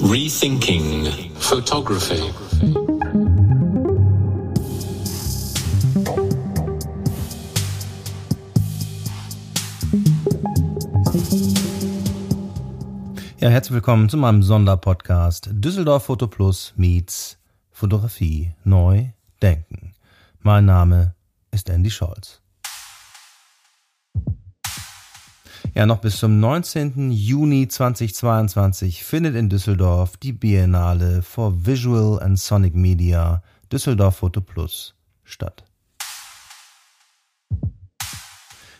Rethinking Photography. Ja, herzlich willkommen zu meinem Sonderpodcast Düsseldorf Foto Plus meets Fotografie neu denken. Mein Name ist Andy Scholz. Ja, noch bis zum 19. Juni 2022 findet in Düsseldorf die Biennale for Visual and Sonic Media Düsseldorf Photo Plus statt.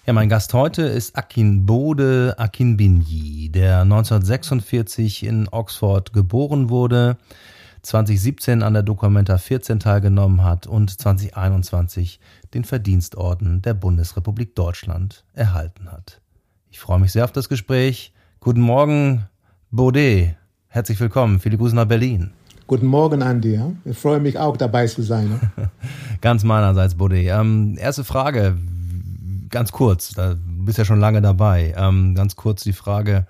Ja, mein Gast heute ist Akin Bode Akinbinyi, der 1946 in Oxford geboren wurde, 2017 an der Documenta 14 teilgenommen hat und 2021 den Verdienstorden der Bundesrepublik Deutschland erhalten hat. Ich freue mich sehr auf das Gespräch. Guten Morgen, Baudet. Herzlich willkommen. Viele Grüße nach Berlin. Guten Morgen, Andi. Ich freue mich auch dabei zu sein. ganz meinerseits, Baudet. Ähm, erste Frage, ganz kurz. Du bist ja schon lange dabei. Ähm, ganz kurz die Frage,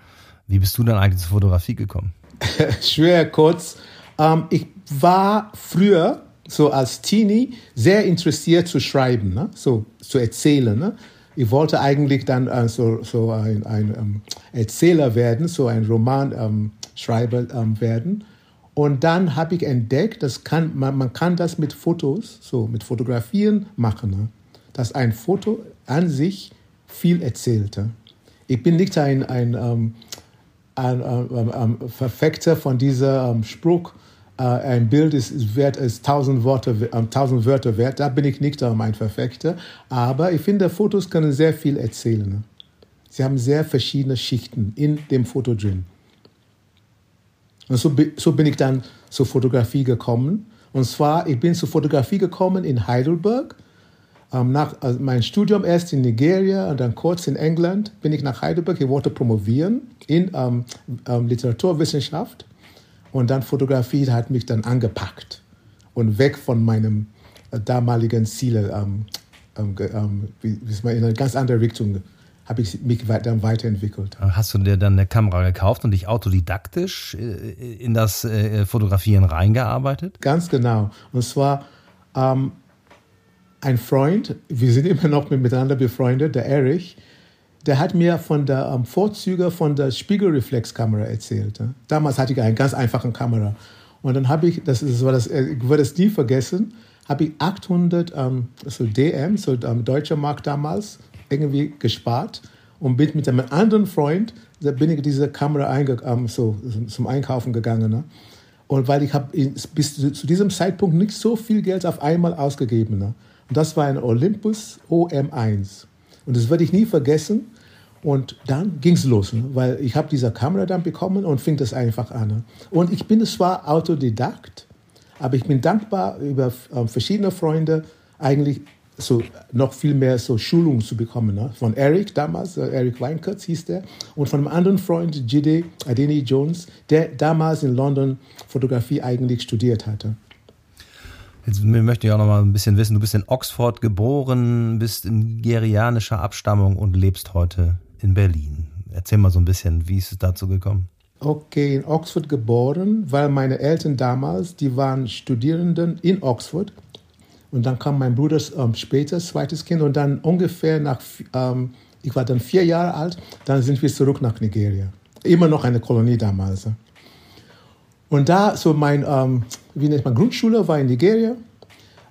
wie bist du denn eigentlich zur Fotografie gekommen? Schwer kurz. Ähm, ich war früher so als Teenie sehr interessiert zu schreiben, ne? so zu erzählen. Ne? Ich wollte eigentlich dann äh, so, so ein, ein ähm, Erzähler werden, so ein Romanschreiber ähm, ähm, werden. Und dann habe ich entdeckt, dass kann, man, man kann das mit Fotos, so mit Fotografien machen. Ne? Dass ein Foto an sich viel erzählt. Ich bin nicht ein, ein, ähm, ein, ein, ähm, ein Verfechter von diesem Spruch, äh, ein Bild ist wert ist tausend Worte, äh, tausend Wörter wert. Da bin ich nicht mein Verfechter. Aber ich finde, Fotos können sehr viel erzählen. Sie haben sehr verschiedene Schichten in dem Foto drin. Und so, so bin ich dann zur Fotografie gekommen. Und zwar, ich bin zur Fotografie gekommen in Heidelberg. Ähm, nach also mein Studium erst in Nigeria und dann kurz in England bin ich nach Heidelberg. Ich wollte promovieren in ähm, ähm, Literaturwissenschaft. Und dann Fotografie hat mich dann angepackt und weg von meinem äh, damaligen Ziel, ähm, ähm, ähm, wie, wie in eine ganz andere Richtung habe ich mich dann weiterentwickelt. Hast du dir dann eine Kamera gekauft und dich autodidaktisch äh, in das äh, Fotografieren reingearbeitet? Ganz genau. Und zwar ähm, ein Freund, wir sind immer noch miteinander befreundet, der Erich, der hat mir von der ähm, Vorzüge von der Spiegelreflexkamera erzählt. Ja. Damals hatte ich eine ganz einfache Kamera. Und dann habe ich, das, das war das, äh, ich würde es nie vergessen, habe ich 800 ähm, so DM, so ähm, deutscher Markt damals, irgendwie gespart und bin mit einem anderen Freund, da bin ich diese Kamera ähm, so, zum Einkaufen gegangen. Ne? Und weil ich habe bis zu diesem Zeitpunkt nicht so viel Geld auf einmal ausgegeben. Ne? Und das war ein Olympus OM1. Und das werde ich nie vergessen. Und dann ging es los, ne? weil ich habe diese Kamera dann bekommen und fing das einfach an. Ne? Und ich bin zwar Autodidakt, aber ich bin dankbar über äh, verschiedene Freunde eigentlich so noch viel mehr so Schulungen zu bekommen. Ne? Von Eric damals, äh, Eric Weinkurtz hieß der, und von einem anderen Freund, Jide Adeni Jones, der damals in London Fotografie eigentlich studiert hatte. Jetzt möchte ich auch noch mal ein bisschen wissen, du bist in Oxford geboren, bist nigerianischer Abstammung und lebst heute in Berlin. Erzähl mal so ein bisschen, wie ist es dazu gekommen? Okay, in Oxford geboren, weil meine Eltern damals, die waren Studierenden in Oxford. Und dann kam mein Bruder ähm, später, zweites Kind. Und dann ungefähr nach, ähm, ich war dann vier Jahre alt, dann sind wir zurück nach Nigeria. Immer noch eine Kolonie damals. Und da, so mein, ähm, wie nennt man, Grundschule war in Nigeria.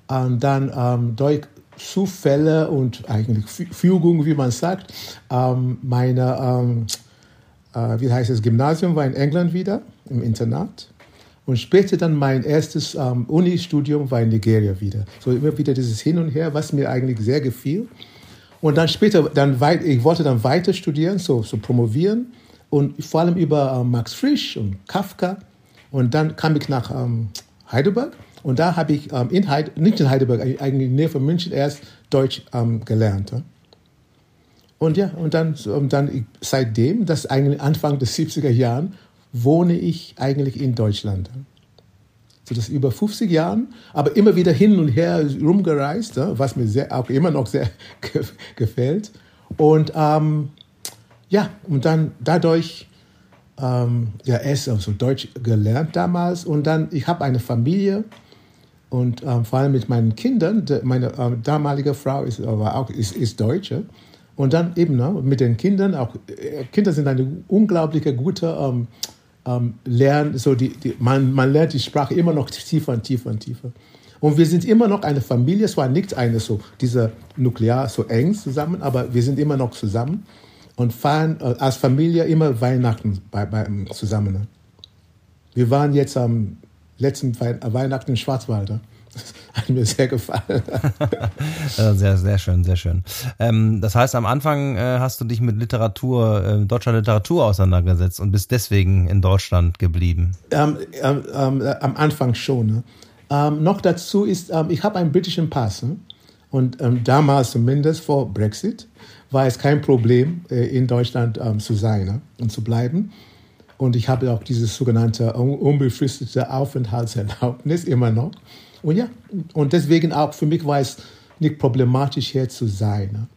Und dann ähm, durch Zufälle und eigentlich Fügung, wie man sagt, ähm, meine, ähm, äh, wie heißt es, Gymnasium war in England wieder, im Internat. Und später dann mein erstes ähm, Uni-Studium war in Nigeria wieder. So immer wieder dieses Hin und Her, was mir eigentlich sehr gefiel. Und dann später, dann weit, ich wollte dann weiter studieren, so, so promovieren und vor allem über äh, Max Frisch und Kafka. Und dann kam ich nach ähm, Heidelberg und da habe ich ähm, in Heid nicht in Heidelberg, eigentlich in Nähe von München erst Deutsch ähm, gelernt. Und ja, und dann, und dann seitdem, das eigentlich Anfang des 70er Jahren, wohne ich eigentlich in Deutschland. So das über 50 Jahren, aber immer wieder hin und her rumgereist, was mir sehr, auch immer noch sehr gefällt. Und ähm, ja, und dann dadurch ähm, ja, erst also Deutsch gelernt damals. Und dann, ich habe eine Familie. Und ähm, vor allem mit meinen Kindern, de, meine äh, damalige Frau ist aber auch ist, ist Deutsche. Und dann eben ne, mit den Kindern, auch äh, Kinder sind eine unglaubliche gute ähm, ähm, Lernen, so die, die, man, man lernt die Sprache immer noch tiefer und tiefer und tiefer. Und wir sind immer noch eine Familie, es war nicht eine so, diese nuklear so eng zusammen, aber wir sind immer noch zusammen und feiern äh, als Familie immer Weihnachten bei, bei, zusammen. Ne? Wir waren jetzt am letzten Weihnachten in Schwarzwald. Das hat mir sehr gefallen. sehr, sehr schön, sehr schön. Ähm, das heißt, am Anfang äh, hast du dich mit Literatur, äh, deutscher Literatur auseinandergesetzt und bist deswegen in Deutschland geblieben. Ähm, ähm, ähm am Anfang schon. Ne? Ähm, noch dazu ist, ähm, ich habe einen britischen Pass. Ne? Und damals zumindest vor Brexit war es kein Problem, äh, in Deutschland zu sein ne? und zu bleiben. Und ich habe auch dieses sogenannte unbefristete Aufenthaltserlaubnis immer noch. Und ja, und deswegen auch für mich war es nicht problematisch, hier zu sein. Ne?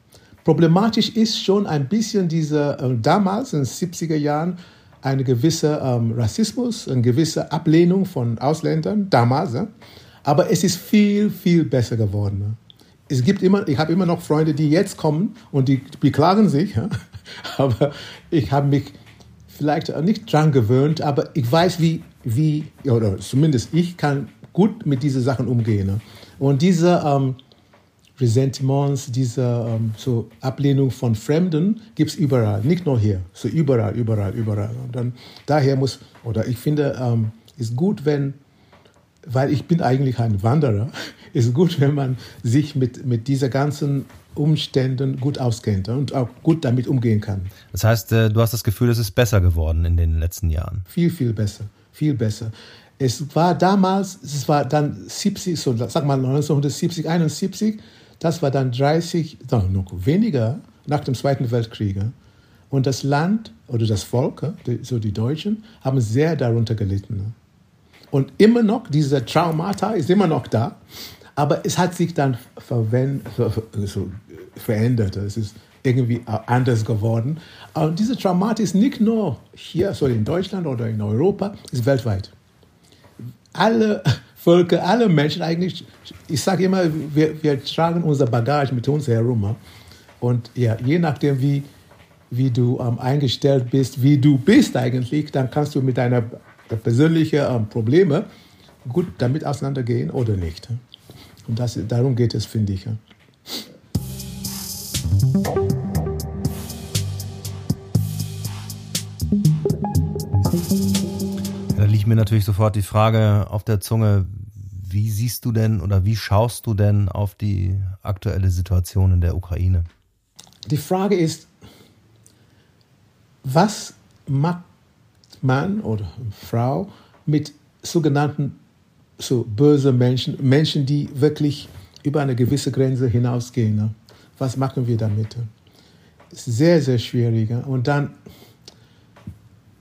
Problematisch ist schon ein bisschen diese, äh, damals in den 70er Jahren, eine gewisse ähm, Rassismus, eine gewisse Ablehnung von Ausländern, damals. Ne? Aber es ist viel, viel besser geworden. Es gibt immer, ich habe immer noch Freunde, die jetzt kommen und die beklagen sich. Ja? Aber ich habe mich vielleicht nicht dran gewöhnt, aber ich weiß, wie, wie oder zumindest ich kann gut mit diesen Sachen umgehen. Ne? Und diese ähm, Ressentiments, diese ähm, so Ablehnung von Fremden gibt es überall, nicht nur hier, so überall, überall, überall. Und dann daher muss, oder ich finde, ähm, ist gut, wenn, weil ich bin eigentlich ein Wanderer, ist gut, wenn man sich mit, mit dieser ganzen Umständen gut auskennt und auch gut damit umgehen kann. Das heißt, äh, du hast das Gefühl, es ist besser geworden in den letzten Jahren? Viel, viel besser. Viel besser. Es war damals, es war dann 70, so, sag mal 1970, 71, das war dann 30, noch weniger nach dem Zweiten Weltkrieg. Und das Land oder das Volk, so die Deutschen, haben sehr darunter gelitten. Und immer noch, diese Traumata ist immer noch da. Aber es hat sich dann verändert. Es ist irgendwie anders geworden. Und diese Traumatik ist nicht nur hier, so in Deutschland oder in Europa, ist weltweit. Alle Völker, alle Menschen eigentlich, ich sage immer, wir, wir tragen unser Bagage mit uns herum. Und ja, je nachdem, wie, wie du ähm, eingestellt bist, wie du bist eigentlich, dann kannst du mit deinen persönlichen ähm, Problemen gut damit auseinandergehen oder nicht. Und das, darum geht es, finde ich. Da liegt mir natürlich sofort die Frage auf der Zunge, wie siehst du denn oder wie schaust du denn auf die aktuelle Situation in der Ukraine? Die Frage ist, was macht Mann oder Frau mit sogenannten so böse Menschen, Menschen, die wirklich über eine gewisse Grenze hinausgehen. Ne? Was machen wir damit? Sehr, sehr schwierig. Und dann,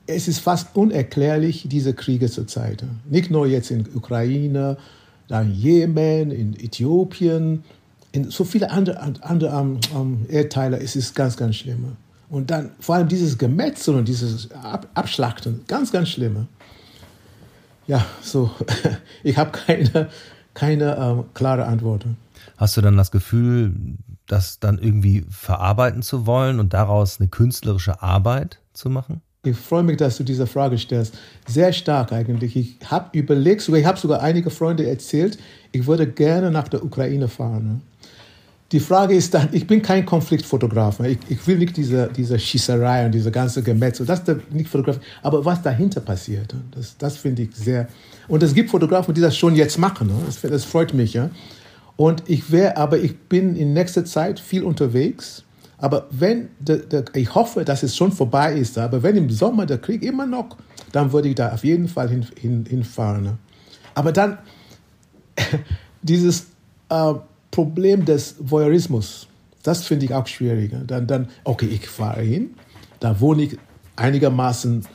es ist fast unerklärlich, diese Kriege zurzeit. Nicht nur jetzt in Ukraine, dann Jemen, in Äthiopien, in so viele andere, andere um, um, Erdteile, es ist ganz, ganz schlimm. Und dann vor allem dieses Gemetzel und dieses Abschlachten, ganz, ganz schlimm ja, so, ich habe keine, keine ähm, klare Antwort. Hast du dann das Gefühl, das dann irgendwie verarbeiten zu wollen und daraus eine künstlerische Arbeit zu machen? Ich freue mich, dass du diese Frage stellst. Sehr stark eigentlich. Ich habe überlegt, sogar, ich habe sogar einige Freunde erzählt, ich würde gerne nach der Ukraine fahren. Die Frage ist dann, ich bin kein Konfliktfotograf. Ich, ich will nicht diese, diese Schießerei und diese ganze Gemetzel, das ist nicht Fotograf. Aber was dahinter passiert, das, das finde ich sehr. Und es gibt Fotografen, die das schon jetzt machen. Ne? Das, das freut mich. Ja? Und ich wäre, aber ich bin in nächster Zeit viel unterwegs. Aber wenn, der, der, ich hoffe, dass es schon vorbei ist, aber wenn im Sommer der Krieg immer noch, dann würde ich da auf jeden Fall hin, hin, hinfahren. Ne? Aber dann, dieses, äh, Problem des Voyeurismus, das finde ich auch schwieriger. Dann, dann, okay, ich fahre hin, da wohne ich einigermaßen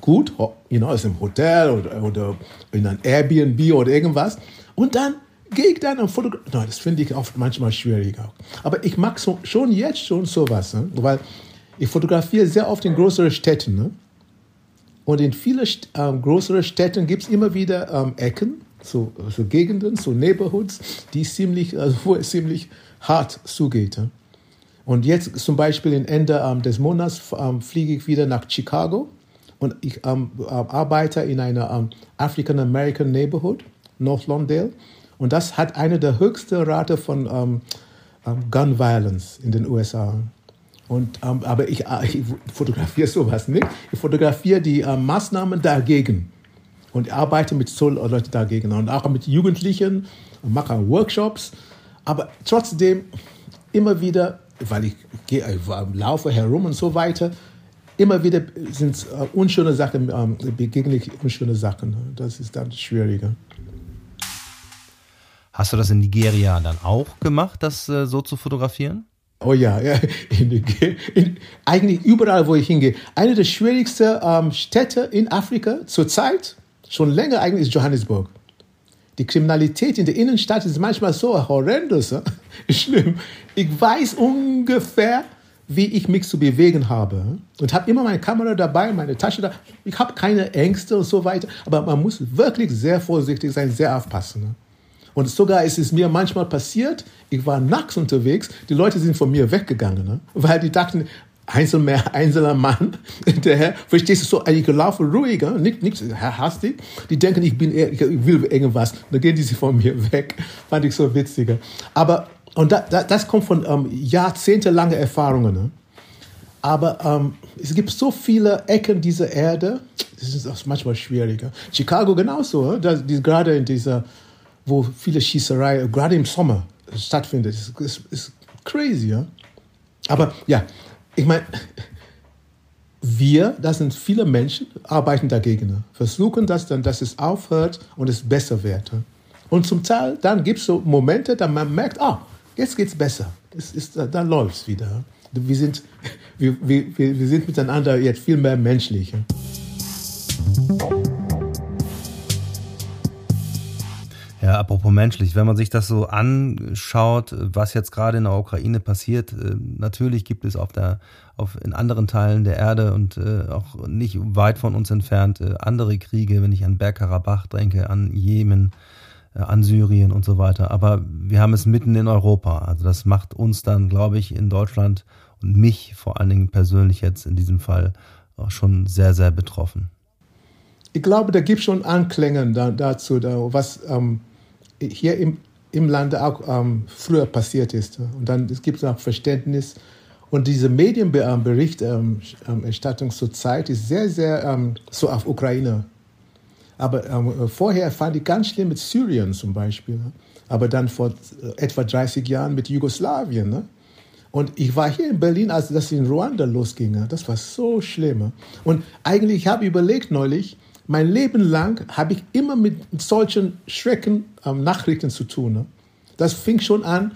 gut, you know, ist im Hotel oder, oder in einem Airbnb oder irgendwas. Und dann gehe ich dann und fotografiere. No, das finde ich oft manchmal schwieriger. Aber ich mag so, schon jetzt schon sowas, ne? weil ich fotografiere sehr oft in größeren Städten. Ne? Und in vielen ähm, größeren Städten gibt es immer wieder ähm, Ecken, so, so Gegenden, so Neighborhoods, die ziemlich, also wo es ziemlich hart zugeht. Und jetzt zum Beispiel im Ende ähm, des Monats ähm, fliege ich wieder nach Chicago und ich ähm, arbeite in einer ähm, African American Neighborhood, North Lawndale. Und das hat eine der höchsten Rate von ähm, ähm, Gun Violence in den USA. Und, ähm, aber ich, äh, ich, fotografiere sowas nicht. Ich fotografiere die äh, Maßnahmen dagegen und arbeite mit so Leuten dagegen und auch mit Jugendlichen und mache Workshops. Aber trotzdem immer wieder, weil ich, gehe, ich laufe herum und so weiter, immer wieder sind es äh, unschöne Sachen, ähm, begegne ich unschöne Sachen. Das ist dann schwieriger. Hast du das in Nigeria dann auch gemacht, das äh, so zu fotografieren? Oh ja, ja. In, in, eigentlich überall, wo ich hingehe. Eine der schwierigsten ähm, Städte in Afrika zurzeit, schon länger eigentlich, ist Johannesburg. Die Kriminalität in der Innenstadt ist manchmal so horrendous, äh? schlimm. Ich weiß ungefähr, wie ich mich zu bewegen habe. Und habe immer meine Kamera dabei, meine Tasche da. Ich habe keine Ängste und so weiter. Aber man muss wirklich sehr vorsichtig sein, sehr aufpassen. Ne? Und sogar ist es mir manchmal passiert, ich war nachts unterwegs, die Leute sind von mir weggegangen, weil die dachten, einzelner, einzelner Mann, der verstehst du, so, ich laufe ruhiger, nicht, nicht hastig. Die denken, ich bin, ich will irgendwas. Dann gehen die sich von mir weg. Fand ich so witziger. Aber und da, da, das kommt von ähm, jahrzehntelangen Erfahrungen. Ne? Aber ähm, es gibt so viele Ecken dieser Erde, das ist auch manchmal schwieriger. Chicago genauso, ne? das, die, gerade in dieser, wo viele Schießerei, gerade im Sommer stattfindet, ist, ist, ist crazy. Ja? Aber ja, ich meine, wir, das sind viele Menschen, arbeiten dagegen, ne? versuchen das dann, dass es aufhört und es besser wird. Ne? Und zum Teil, dann gibt es so Momente, da man merkt, ah, Jetzt geht es besser. Es ist, da läuft es wieder. Wir sind, wir, wir, wir sind miteinander jetzt viel mehr menschlich. Ja, apropos menschlich, wenn man sich das so anschaut, was jetzt gerade in der Ukraine passiert, äh, natürlich gibt es auf der, auf, in anderen Teilen der Erde und äh, auch nicht weit von uns entfernt äh, andere Kriege, wenn ich an Bergkarabach denke, an Jemen, an Syrien und so weiter. Aber wir haben es mitten in Europa. Also das macht uns dann, glaube ich, in Deutschland und mich vor allen Dingen persönlich jetzt in diesem Fall auch schon sehr, sehr betroffen. Ich glaube, da gibt es schon Anklänge da, dazu, da, was ähm, hier im, im Lande auch ähm, früher passiert ist. Und dann gibt es auch Verständnis. Und diese Medienberichterstattung ähm, zurzeit ist sehr, sehr ähm, so auf Ukraine aber ähm, vorher fand ich ganz schlimm mit Syrien zum Beispiel. Ne? Aber dann vor äh, etwa 30 Jahren mit Jugoslawien. Ne? Und ich war hier in Berlin, als das in Ruanda losging. Ne? Das war so schlimm. Ne? Und eigentlich habe ich überlegt neulich, mein Leben lang habe ich immer mit solchen Schrecken ähm, Nachrichten zu tun. Ne? Das fing schon an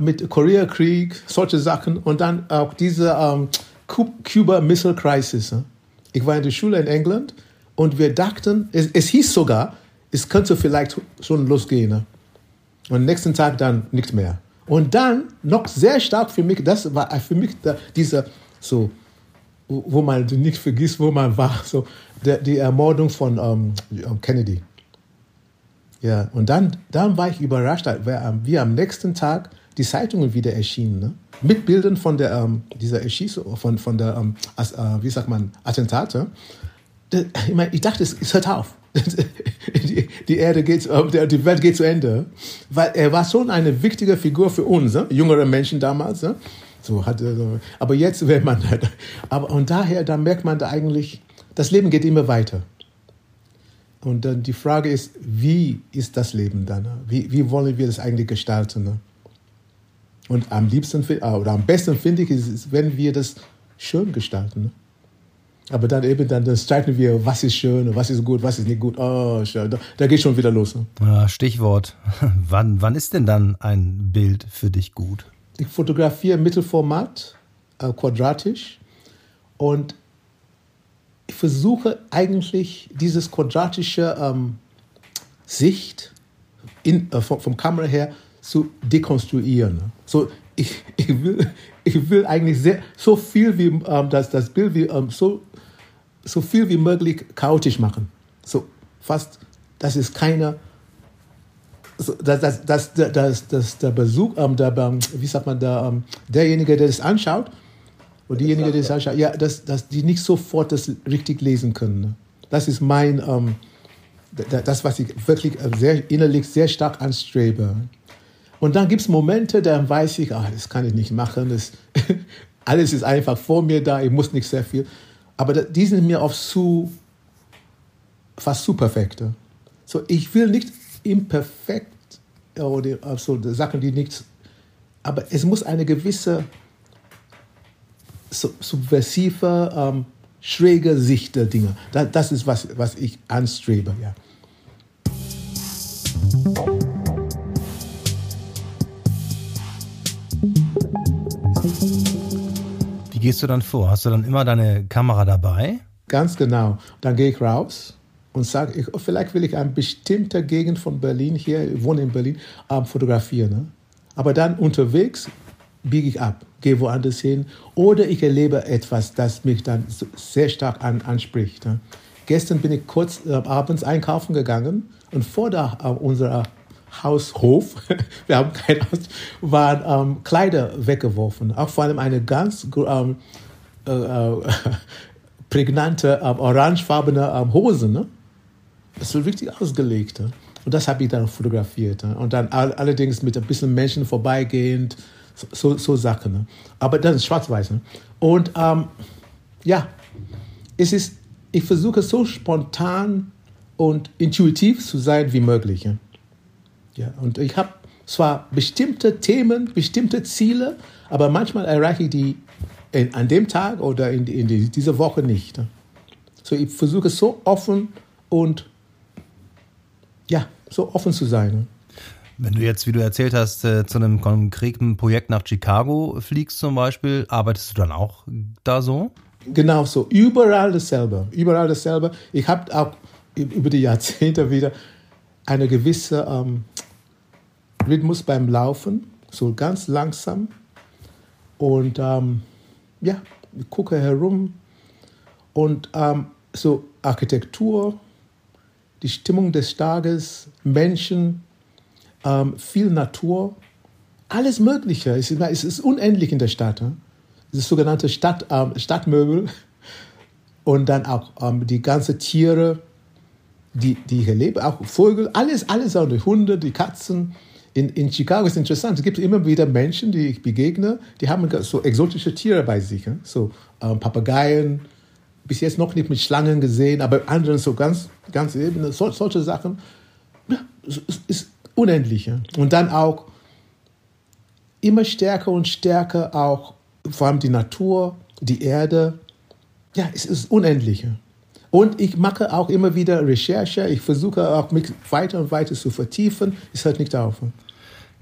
mit Koreakrieg, solche Sachen und dann auch diese ähm, Cuba Missile Crisis. Ne? Ich war in der Schule in England und wir dachten, es, es hieß sogar, es könnte vielleicht schon losgehen. Ne? Und nächsten Tag dann nichts mehr. Und dann noch sehr stark für mich, das war für mich da, dieser so, wo man nicht vergisst, wo man war, so der, die Ermordung von um, ähm, Kennedy. Ja, und dann, dann war ich überrascht, wie am nächsten Tag die Zeitungen wieder erschienen, ne? mit Bildern von der, ähm, dieser Erschießung, von, von der, um, as, uh, wie sagt man, Attentate ich, meine, ich dachte, es, hört auf. Die, die, Erde geht, äh, die Welt geht zu Ende. Weil er war schon eine wichtige Figur für uns, ne? jüngere Menschen damals. Ne? So hatte, aber jetzt wird man, aber und daher, da merkt man da eigentlich, das Leben geht immer weiter. Und dann die Frage ist, wie ist das Leben dann? Wie, wie wollen wir das eigentlich gestalten? Und am liebsten oder am besten finde ich, ist, wenn wir das schön gestalten. Aber dann eben, dann, dann streiten wir, was ist schön, was ist gut, was ist nicht gut. Oh. Da, da geht schon wieder los. Ne? Stichwort. wann, wann ist denn dann ein Bild für dich gut? Ich fotografiere Mittelformat, äh, quadratisch. Und ich versuche eigentlich dieses quadratische ähm, Sicht in, äh, vom, vom Kamera her zu dekonstruieren. So, ich, ich, will, ich will eigentlich sehr, so viel wie ähm, das, das Bild wie ähm, so so viel wie möglich chaotisch machen. So fast, das ist keine, dass, dass, dass, dass, dass der Besuch, ähm, der, wie sagt man, der, ähm, derjenige, der das anschaut, oder diejenige, die das anschaut, ja, dass, dass die nicht sofort das richtig lesen können. Ne? Das ist mein, ähm, das, was ich wirklich äh, sehr innerlich sehr stark anstrebe. Und dann gibt es Momente, da weiß ich, ach, das kann ich nicht machen, das, alles ist einfach vor mir da, ich muss nicht sehr viel. Aber die sind mir oft zu, fast zu perfekt. So, ich will nicht imperfekt oder also Sachen, die nichts, aber es muss eine gewisse subversive, ähm, schräge Sicht der Dinge. Das, das ist, was, was ich anstrebe. Ja. Wie gehst du dann vor? Hast du dann immer deine Kamera dabei? Ganz genau. Dann gehe ich raus und sage, ich, vielleicht will ich eine bestimmte Gegend von Berlin, hier, ich wohne in Berlin, ähm, fotografieren. Ne? Aber dann unterwegs biege ich ab, gehe woanders hin oder ich erlebe etwas, das mich dann sehr stark an, anspricht. Ne? Gestern bin ich kurz äh, abends einkaufen gegangen und vor der, äh, unserer Haushof, wir haben kein Haus, waren ähm, Kleider weggeworfen. Auch vor allem eine ganz ähm, äh, äh prägnante, ähm, orangefarbene ähm, Hose. Ne? Das war richtig ausgelegt. Und das habe ich dann fotografiert. Und dann all, allerdings mit ein bisschen Menschen vorbeigehend, so, so, Sachen. Aber ist schwarz-weiß. Und ähm, ja, es ist, ich versuche so spontan und intuitiv zu sein wie möglich. Ja, und ich habe zwar bestimmte Themen, bestimmte Ziele, aber manchmal erreiche ich die in, an dem Tag oder in, in die, dieser Woche nicht. So, ich versuche so offen und ja, so offen zu sein. Wenn du jetzt, wie du erzählt hast, äh, zu einem konkreten Projekt nach Chicago fliegst zum Beispiel, arbeitest du dann auch da so? Genau so, überall dasselbe, überall dasselbe. Ich habe auch über die Jahrzehnte wieder eine gewisse ähm, Rhythmus beim Laufen, so ganz langsam. Und ähm, ja, ich gucke herum und ähm, so Architektur, die Stimmung des Tages, Menschen, ähm, viel Natur, alles Mögliche. Es ist, es ist unendlich in der Stadt. Ne? Das sogenannte Stadt, ähm, Stadtmöbel und dann auch ähm, die ganzen Tiere, die, die hier leben, auch Vögel, alles, alles, auch die Hunde, die Katzen. In, in Chicago ist interessant, es gibt immer wieder Menschen, die ich begegne, die haben so exotische Tiere bei sich, ne? so ähm, Papageien, bis jetzt noch nicht mit Schlangen gesehen, aber anderen so ganz, ganz eben, so, solche Sachen. Ja, es ist unendlich. Und dann auch immer stärker und stärker auch, vor allem die Natur, die Erde. Ja, es ist unendlich. Und ich mache auch immer wieder Recherche. Ich versuche auch mich weiter und weiter zu vertiefen. Es hört nicht auf.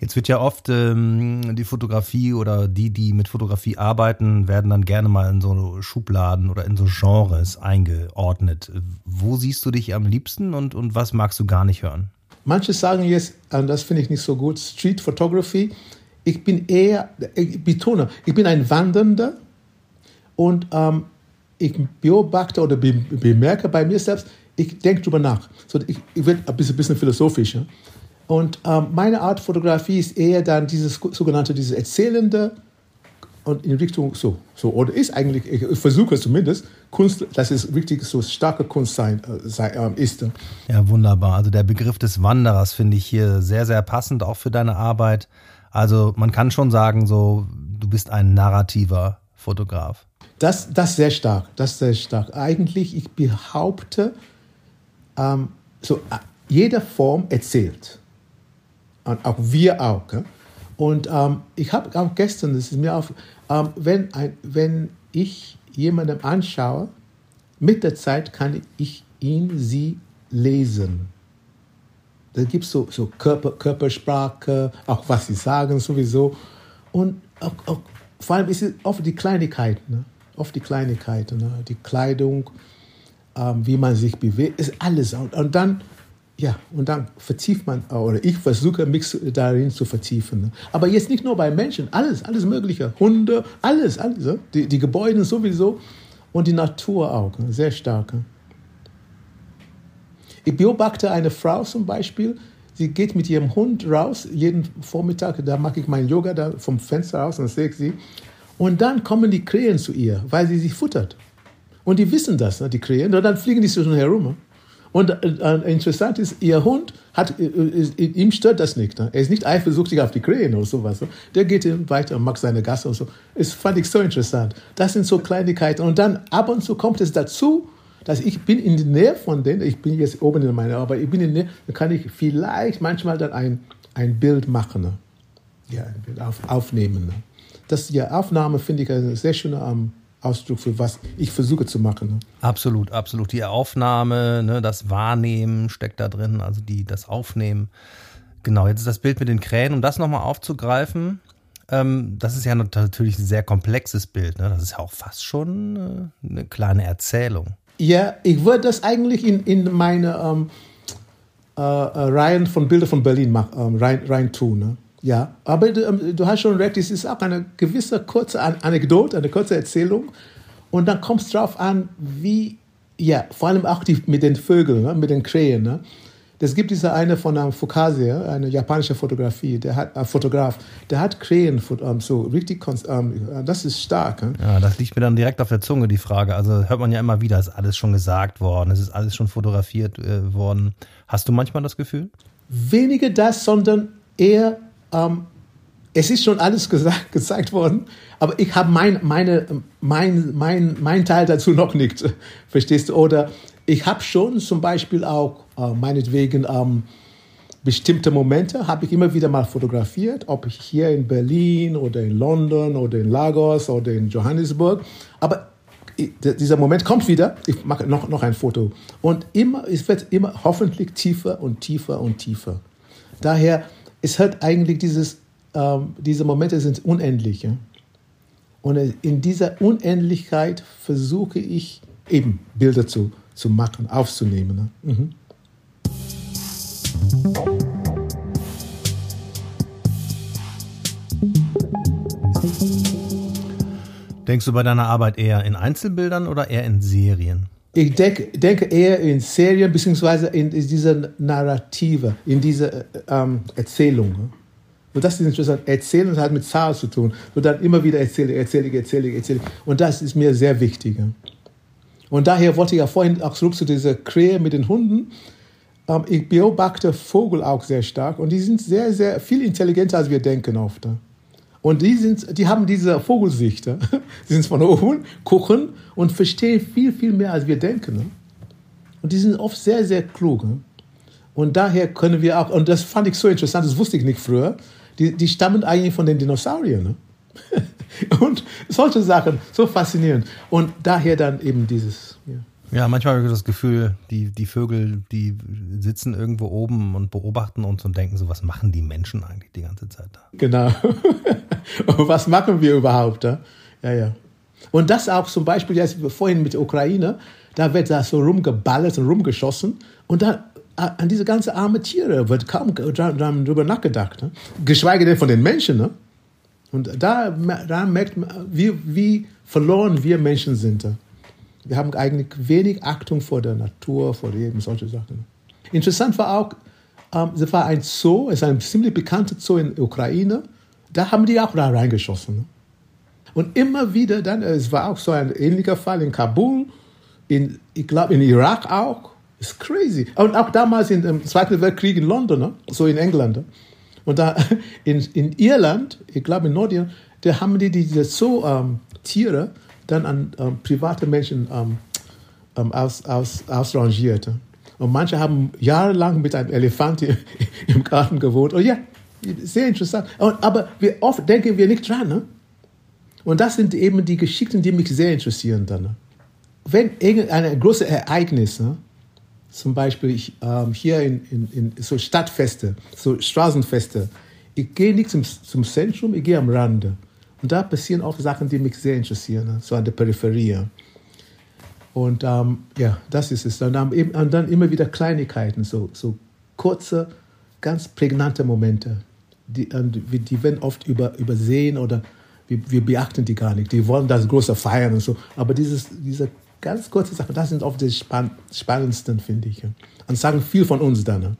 Jetzt wird ja oft ähm, die Fotografie oder die, die mit Fotografie arbeiten, werden dann gerne mal in so Schubladen oder in so Genres eingeordnet. Wo siehst du dich am liebsten und, und was magst du gar nicht hören? Manche sagen jetzt, und das finde ich nicht so gut, Street Photography. Ich bin eher, ich betone, ich bin ein Wandernder und ähm, ich beobachte oder bemerke bei mir selbst, ich denke drüber nach. So, ich, ich werde ein bisschen, bisschen philosophischer. Und ähm, meine Art Fotografie ist eher dann dieses sogenannte, dieses Erzählende und in Richtung so, so oder ist eigentlich, ich versuche zumindest, Kunst, dass es wirklich so starke Kunst sein, äh, sei, äh, ist. Ja, wunderbar. Also der Begriff des Wanderers finde ich hier sehr, sehr passend, auch für deine Arbeit. Also man kann schon sagen, so, du bist ein narrativer Fotograf. Das, das sehr stark, das sehr stark. Eigentlich, ich behaupte, ähm, so, äh, jede Form erzählt. Und auch wir auch. Okay? Und ähm, ich habe auch gestern, das ist mir auf, ähm, wenn, ein, wenn ich jemandem anschaue, mit der Zeit kann ich ihn, sie lesen. Da gibt es so, so Körper, Körpersprache, auch was sie sagen sowieso. Und auch, auch, vor allem ist es oft die Kleinigkeiten, ne? oft die Kleinigkeiten, ne? die Kleidung, ähm, wie man sich bewegt, ist alles. Und, und dann ja, und dann vertieft man, oder ich versuche mich darin zu vertiefen. Ne? Aber jetzt nicht nur bei Menschen, alles, alles Mögliche. Hunde, alles, alles. Die, die Gebäude sowieso. Und die Natur auch, sehr stark. Ich beobachte eine Frau zum Beispiel, sie geht mit ihrem Hund raus, jeden Vormittag, da mache ich mein Yoga da vom Fenster raus und sehe ich sie. Und dann kommen die Krähen zu ihr, weil sie sie futtert. Und die wissen das, ne, die Krähen, und dann fliegen die so herum. Und äh, äh, interessant ist, ihr Hund hat, äh, äh, ihm stört das nicht. Ne? Er ist nicht eifersüchtig auf die Krähen oder sowas. Ne? Der geht weiter und macht seine Gasse und so. Das fand ich so interessant. Das sind so Kleinigkeiten. Und dann ab und zu kommt es dazu, dass ich bin in der Nähe von denen, ich bin jetzt oben in meiner Arbeit, ich bin in der Nähe, dann kann ich vielleicht manchmal dann ein, ein Bild machen. Ne? Ja, ein Bild auf, aufnehmen. Ne? Das, ja, Aufnahme finde ich ein sehr schöner um, Ausdruck für was ich versuche zu machen. Ne? Absolut, absolut. Die Aufnahme, ne, das Wahrnehmen steckt da drin, also die, das Aufnehmen. Genau, jetzt ist das Bild mit den Krähen, um das nochmal aufzugreifen. Ähm, das ist ja natürlich ein sehr komplexes Bild. Ne? Das ist ja auch fast schon äh, eine kleine Erzählung. Ja, ich würde das eigentlich in, in meine ähm, äh, äh Reihen von Bilder von Berlin mach, ähm, rein, rein tun. Ne? Ja, aber du, ähm, du, hast schon recht, es ist auch eine gewisse kurze Anekdote, eine kurze Erzählung. Und dann kommt es darauf an, wie, ja, vor allem auch die, mit den Vögeln, ne, mit den Krähen. Ne? Es gibt diese eine von einem Fukase, eine japanische Fotografie, der hat, äh, Fotograf, der hat Krähen ähm, so richtig, ähm, das ist stark. Ne? Ja, das liegt mir dann direkt auf der Zunge, die Frage. Also hört man ja immer wieder, ist alles schon gesagt worden, es ist alles schon fotografiert äh, worden. Hast du manchmal das Gefühl? Weniger das, sondern eher ähm, es ist schon alles gesagt, gezeigt worden, aber ich habe mein, meine, mein, mein, mein Teil dazu noch nicht, verstehst du? Oder ich habe schon zum Beispiel auch äh, meinetwegen ähm, bestimmte Momente, habe ich immer wieder mal fotografiert, ob ich hier in Berlin oder in London oder in Lagos oder in Johannesburg, aber dieser Moment kommt wieder, ich mache noch, noch ein Foto. Und immer, es wird immer hoffentlich tiefer und tiefer und tiefer. Daher es hat eigentlich dieses, ähm, diese Momente sind unendlich. Ja? Und in dieser Unendlichkeit versuche ich eben Bilder zu, zu machen, aufzunehmen. Ne? Mhm. Denkst du bei deiner Arbeit eher in Einzelbildern oder eher in Serien? Ich denke, denke eher in Serien beziehungsweise in, in dieser Narrative, in dieser ähm, Erzählung. Und das ist interessant. Erzählen hat mit Zahlen zu tun. Und dann immer wieder erzähle, erzähle, erzähle, erzähle. Und das ist mir sehr wichtig. Und daher wollte ich ja vorhin auch zurück zu dieser Krähe mit den Hunden. Ähm, ich beobachte Vogel auch sehr stark und die sind sehr, sehr viel intelligenter, als wir denken oft. Und die, sind, die haben diese Vogelsicht. Die sind von oben, gucken und verstehen viel, viel mehr, als wir denken. Ne? Und die sind oft sehr, sehr klug. Ne? Und daher können wir auch, und das fand ich so interessant, das wusste ich nicht früher, die, die stammen eigentlich von den Dinosauriern. Ne? und solche Sachen, so faszinierend. Und daher dann eben dieses. Ja. Ja, manchmal habe ich das Gefühl, die, die Vögel, die sitzen irgendwo oben und beobachten uns und denken so, was machen die Menschen eigentlich die ganze Zeit da? Genau. was machen wir überhaupt? Ja, ja. Und das auch zum Beispiel jetzt vorhin mit der Ukraine, da wird da so rumgeballert und rumgeschossen und dann an diese ganze arme Tiere wird kaum darüber nachgedacht. Ne? Geschweige denn von den Menschen. Ne? Und da, da merkt man, wie, wie verloren wir Menschen sind. Wir haben eigentlich wenig Achtung vor der Natur, vor Leben, solche Sachen. Interessant war auch, ähm, es war ein Zoo, es ist ein ziemlich bekannter Zoo in der Ukraine. Da haben die auch da reingeschossen. Und immer wieder dann, es war auch so ein ähnlicher Fall in Kabul, in, ich glaube in Irak auch. Ist crazy. Und auch damals im Zweiten Weltkrieg in London, ne? so in England. Und da in, in Irland, ich glaube in Nordirland, da haben die diese Zoo-Tiere ähm, dann an ähm, private Menschen ähm, ähm, aus, aus, ausrangiert. Und manche haben jahrelang mit einem Elefant im Garten gewohnt. Oh ja, sehr interessant. Und, aber wir oft denken wir nicht dran. Ne? Und das sind eben die Geschichten, die mich sehr interessieren dann. Ne? Wenn irgendein großes Ereignis, ne? zum Beispiel ich, ähm, hier in, in, in, so Stadtfeste, so Straßenfeste, ich gehe nicht zum, zum Zentrum, ich gehe am Rande. Und da passieren auch Sachen, die mich sehr interessieren, ne? so an der Peripherie. Und ähm, ja, das ist es. Und dann, immer wieder Kleinigkeiten, so, so kurze, ganz prägnante Momente. Die, die werden oft über, übersehen oder wir, wir beachten die gar nicht. Die wollen das große feiern und so. Aber dieses, diese ganz kurze Sachen, das sind oft die spann spannendsten, finde ich. Und sagen viel von uns dann.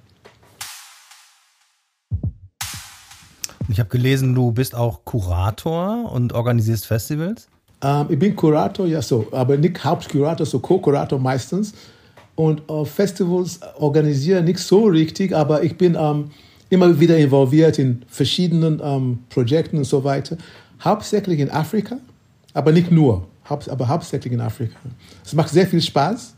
Ich habe gelesen, du bist auch Kurator und organisierst Festivals. Ähm, ich bin Kurator, ja so, aber nicht Hauptkurator, so Co-Kurator meistens. Und äh, Festivals organisieren nicht so richtig, aber ich bin ähm, immer wieder involviert in verschiedenen ähm, Projekten und so weiter. Hauptsächlich in Afrika, aber nicht nur, aber hauptsächlich in Afrika. Es macht sehr viel Spaß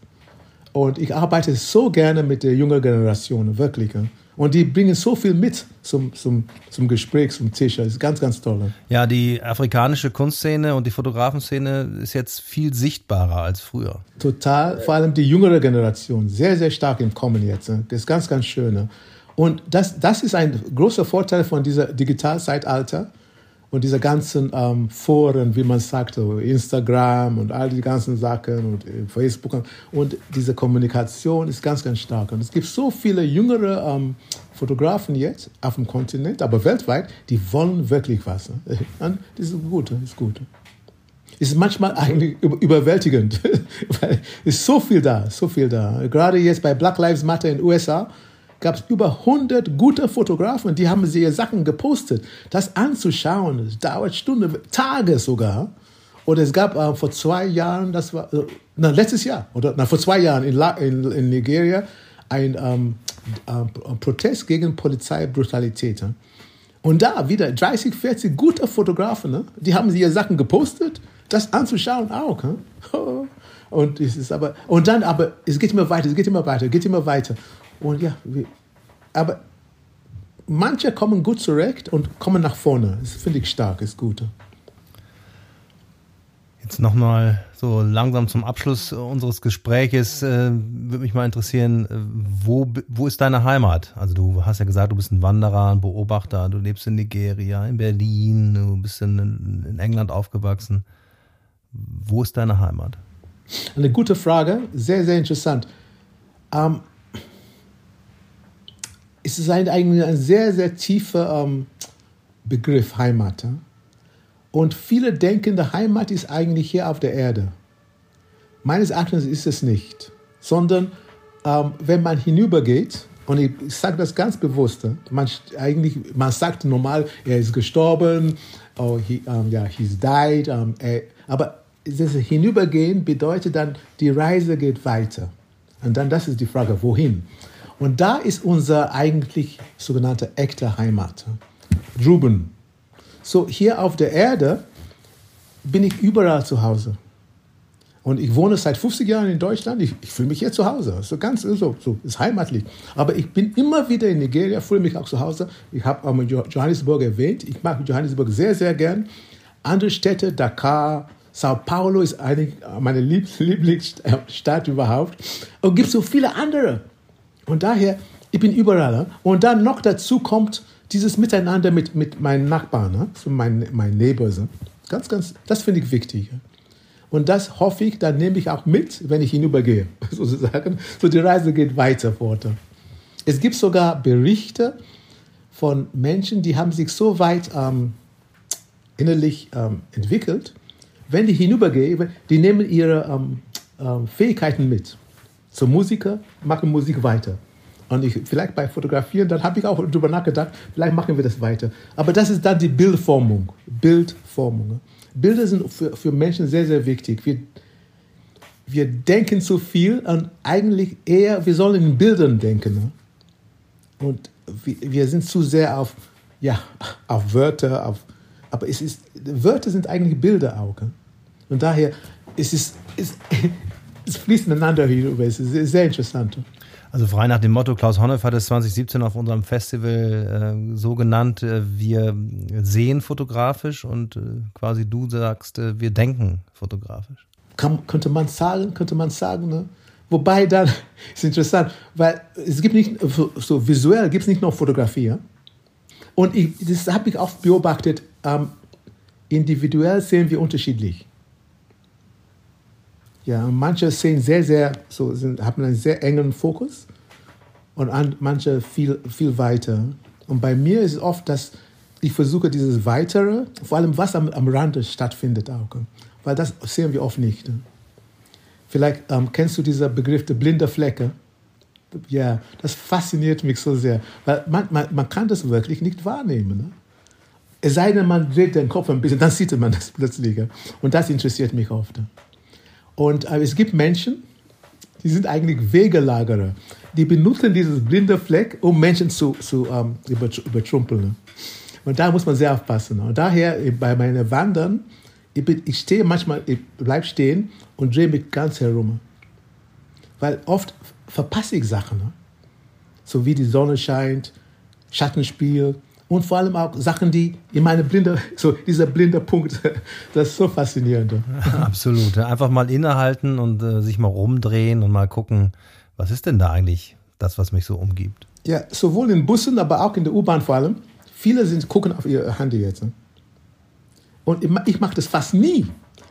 und ich arbeite so gerne mit der jungen Generation, wirklich. Und die bringen so viel mit zum, zum, zum Gespräch, zum Tisch. Das ist ganz, ganz toll. Ja, die afrikanische Kunstszene und die Fotografenszene ist jetzt viel sichtbarer als früher. Total. Vor allem die jüngere Generation. Sehr, sehr stark im Kommen jetzt. Das ist ganz, ganz schön. Und das, das ist ein großer Vorteil von dieser Digitalzeitalter und diese ganzen ähm, Foren, wie man sagt, Instagram und all die ganzen Sachen und äh, Facebook und diese Kommunikation ist ganz, ganz stark. Und es gibt so viele jüngere ähm, Fotografen jetzt auf dem Kontinent, aber weltweit, die wollen wirklich was. Ne? Und das ist gut, das ist gut. Ist manchmal eigentlich überwältigend, weil es ist so viel da, so viel da. Gerade jetzt bei Black Lives Matter in den USA, gab es über 100 gute Fotografen, die haben ihre Sachen gepostet. Das anzuschauen, das dauert Stunden, Tage sogar. Oder es gab äh, vor zwei Jahren, das war, äh, na, letztes Jahr, oder na, vor zwei Jahren in, La, in, in Nigeria, ein ähm, äh, Protest gegen Polizeibrutalität. Und da wieder 30, 40 gute Fotografen, ne? die haben ihre Sachen gepostet, das anzuschauen auch. Ne? Und es ist aber, und dann aber, es geht immer weiter, es geht immer weiter, es geht immer weiter. Und ja, aber manche kommen gut zurecht und kommen nach vorne. Das finde ich stark, ist gut. Jetzt nochmal so langsam zum Abschluss unseres Gespräches äh, würde mich mal interessieren, wo, wo ist deine Heimat? Also du hast ja gesagt, du bist ein Wanderer, ein Beobachter, du lebst in Nigeria, in Berlin, du bist in, in England aufgewachsen. Wo ist deine Heimat? Eine gute Frage, sehr, sehr interessant. Ähm, es ist ein, ein, ein sehr, sehr tiefer ähm, Begriff Heimat. Ja? Und viele denken, der Heimat ist eigentlich hier auf der Erde. Meines Erachtens ist es nicht, sondern ähm, wenn man hinübergeht, und ich, ich sage das ganz bewusst, man, eigentlich, man sagt normal, er ist gestorben, oh, he, um, yeah, he's died, um, er, aber das Hinübergehen bedeutet dann, die Reise geht weiter. Und dann, das ist die Frage, wohin? Und da ist unser eigentlich sogenannte echte Heimat. Ruben. So, hier auf der Erde bin ich überall zu Hause. Und ich wohne seit 50 Jahren in Deutschland. Ich, ich fühle mich hier zu Hause. So ganz so, so ist heimatlich. Aber ich bin immer wieder in Nigeria, fühle mich auch zu Hause. Ich habe ähm, Johannesburg erwähnt. Ich mag Johannesburg sehr, sehr gern. Andere Städte, Dakar, Sao Paulo ist eigentlich meine Lieblingsstadt überhaupt. Und es gibt so viele andere. Und daher, ich bin überall. Und dann noch dazu kommt dieses Miteinander mit, mit meinen Nachbarn, ne? so mein, mein Neighbors. Ne? Ganz, ganz, das finde ich wichtig. Und das hoffe ich, dann nehme ich auch mit, wenn ich hinübergehe, sozusagen. So die Reise geht weiter fort. Es gibt sogar Berichte von Menschen, die haben sich so weit ähm, innerlich ähm, entwickelt, wenn die hinübergehen, die nehmen ihre ähm, ähm Fähigkeiten mit zum Musiker, machen Musik weiter. Und ich, vielleicht bei Fotografieren, dann habe ich auch darüber nachgedacht, vielleicht machen wir das weiter. Aber das ist dann die Bildformung. Bildformung. Bilder sind für, für Menschen sehr, sehr wichtig. Wir, wir denken zu viel und eigentlich eher, wir sollen in Bildern denken. Und wir, wir sind zu sehr auf, ja, auf Wörter, auf, aber es ist, Wörter sind eigentlich Bilder auch. Und daher ist es, ist, es fließt ineinander hinüber. Es ist sehr interessant. Also frei nach dem Motto, Klaus Honneff hat es 2017 auf unserem Festival äh, so genannt, äh, wir sehen fotografisch und äh, quasi du sagst, äh, wir denken fotografisch. Kann, könnte man sagen, könnte man sagen, ne? Wobei dann, ist interessant, weil es gibt nicht, so visuell gibt es nicht nur Fotografie. Ja? Und ich, das habe ich oft beobachtet, ähm, individuell sehen wir unterschiedlich. Ja, manche sehen sehr, sehr, so sind, haben einen sehr engen Fokus und manche viel, viel weiter. Und bei mir ist es oft, dass ich versuche dieses Weitere, vor allem was am, am Rande stattfindet auch, weil das sehen wir oft nicht. Vielleicht ähm, kennst du diesen Begriff der blinde Flecke. Ja, das fasziniert mich so sehr, weil man, man, man kann das wirklich nicht wahrnehmen. Ne? Es sei denn, man dreht den Kopf ein bisschen, dann sieht man das plötzlich. Und das interessiert mich oft. Und äh, es gibt Menschen, die sind eigentlich Wegelagerer. Die benutzen dieses blinde Fleck, um Menschen zu, zu ähm, übertrumpeln. Und da muss man sehr aufpassen. Und daher bei meinen Wandern, ich, bin, ich stehe manchmal, ich bleibe stehen und drehe mich ganz herum. Weil oft verpasse ich Sachen. Ne? So wie die Sonne scheint, Schattenspiel und vor allem auch Sachen, die in meine blinde, so dieser blinde Punkt, das ist so faszinierend. Absolut. Einfach mal innehalten und äh, sich mal rumdrehen und mal gucken, was ist denn da eigentlich das, was mich so umgibt? Ja, sowohl in Bussen, aber auch in der U-Bahn vor allem. Viele sind, gucken auf ihr Handy jetzt. Und ich mache das fast nie,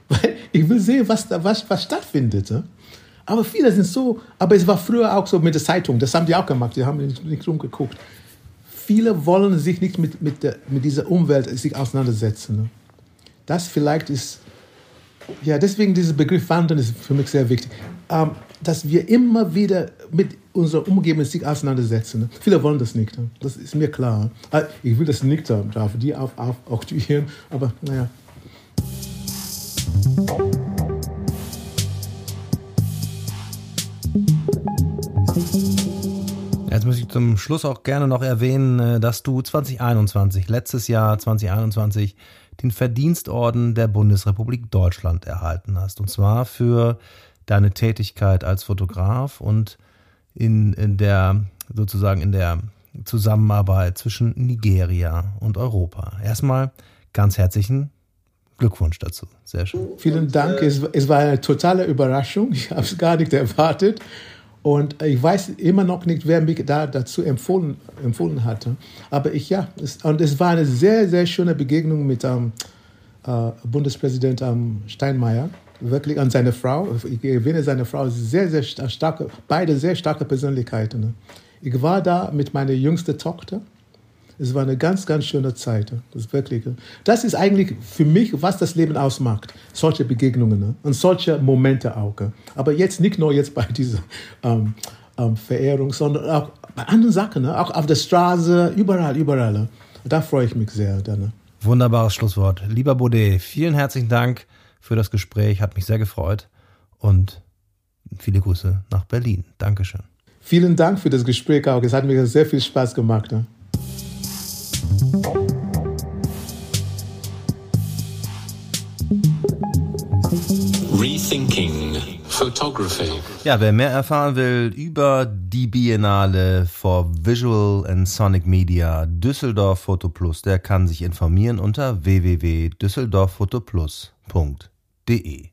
weil ich will sehen, was, da, was, was stattfindet. Aber viele sind so, aber es war früher auch so mit der Zeitung, das haben die auch gemacht, die haben nicht, nicht rumgeguckt. Viele wollen sich nicht mit, mit, der, mit dieser Umwelt sich auseinandersetzen. Ne? Das vielleicht ist, ja, deswegen dieser Begriff Wandern ist für mich sehr wichtig. Ähm, dass wir immer wieder mit unserer Umgebung sich auseinandersetzen. Ne? Viele wollen das nicht, ne? das ist mir klar. Ah, ich will das nicht haben, darf die auf, auf, aktivieren, aber naja. Jetzt muss ich zum Schluss auch gerne noch erwähnen, äh, dass du 2021, letztes Jahr 2021, den Verdienstorden der Bundesrepublik Deutschland erhalten hast. Und zwar für deine Tätigkeit als Fotograf und in, in der sozusagen in der Zusammenarbeit zwischen Nigeria und Europa. Erstmal ganz herzlichen Glückwunsch dazu. Sehr schön. Vielen Dank. Es, es war eine totale Überraschung. Ich habe es gar nicht erwartet. Und ich weiß immer noch nicht, wer mich da dazu empfohlen, empfohlen hatte. Aber ich, ja, es, und es war eine sehr, sehr schöne Begegnung mit ähm, äh, Bundespräsident ähm, Steinmeier. Wirklich an seine Frau. Ich erwähne seine Frau, sehr, sehr starke, beide sehr starke Persönlichkeiten. Ich war da mit meiner jüngsten Tochter. Es war eine ganz, ganz schöne Zeit. Das ist wirklich. Das ist eigentlich für mich, was das Leben ausmacht. Solche Begegnungen ne? und solche Momente auch. Aber jetzt nicht nur jetzt bei dieser ähm, ähm, Verehrung, sondern auch bei anderen Sachen, ne? auch auf der Straße, überall, überall. Ne? Da freue ich mich sehr. Dann? Wunderbares Schlusswort. Lieber Baudet, vielen herzlichen Dank für das Gespräch, hat mich sehr gefreut und viele Grüße nach Berlin. Dankeschön. Vielen Dank für das Gespräch auch. Es hat mir sehr viel Spaß gemacht. Rethinking Photography. Ja, wer mehr erfahren will über die Biennale for Visual and Sonic Media Düsseldorf Photo Plus, der kann sich informieren unter www.düsseldorffotoplus.de.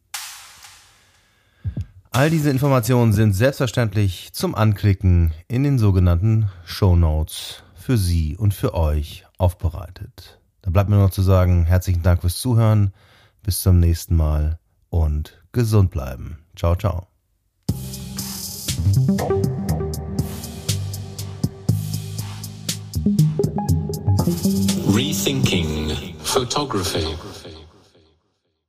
All diese Informationen sind selbstverständlich zum Anklicken in den sogenannten Show Notes für Sie und für euch aufbereitet. Da bleibt mir noch zu sagen, herzlichen Dank fürs Zuhören, bis zum nächsten Mal und gesund bleiben. Ciao, ciao. Rethinking Photography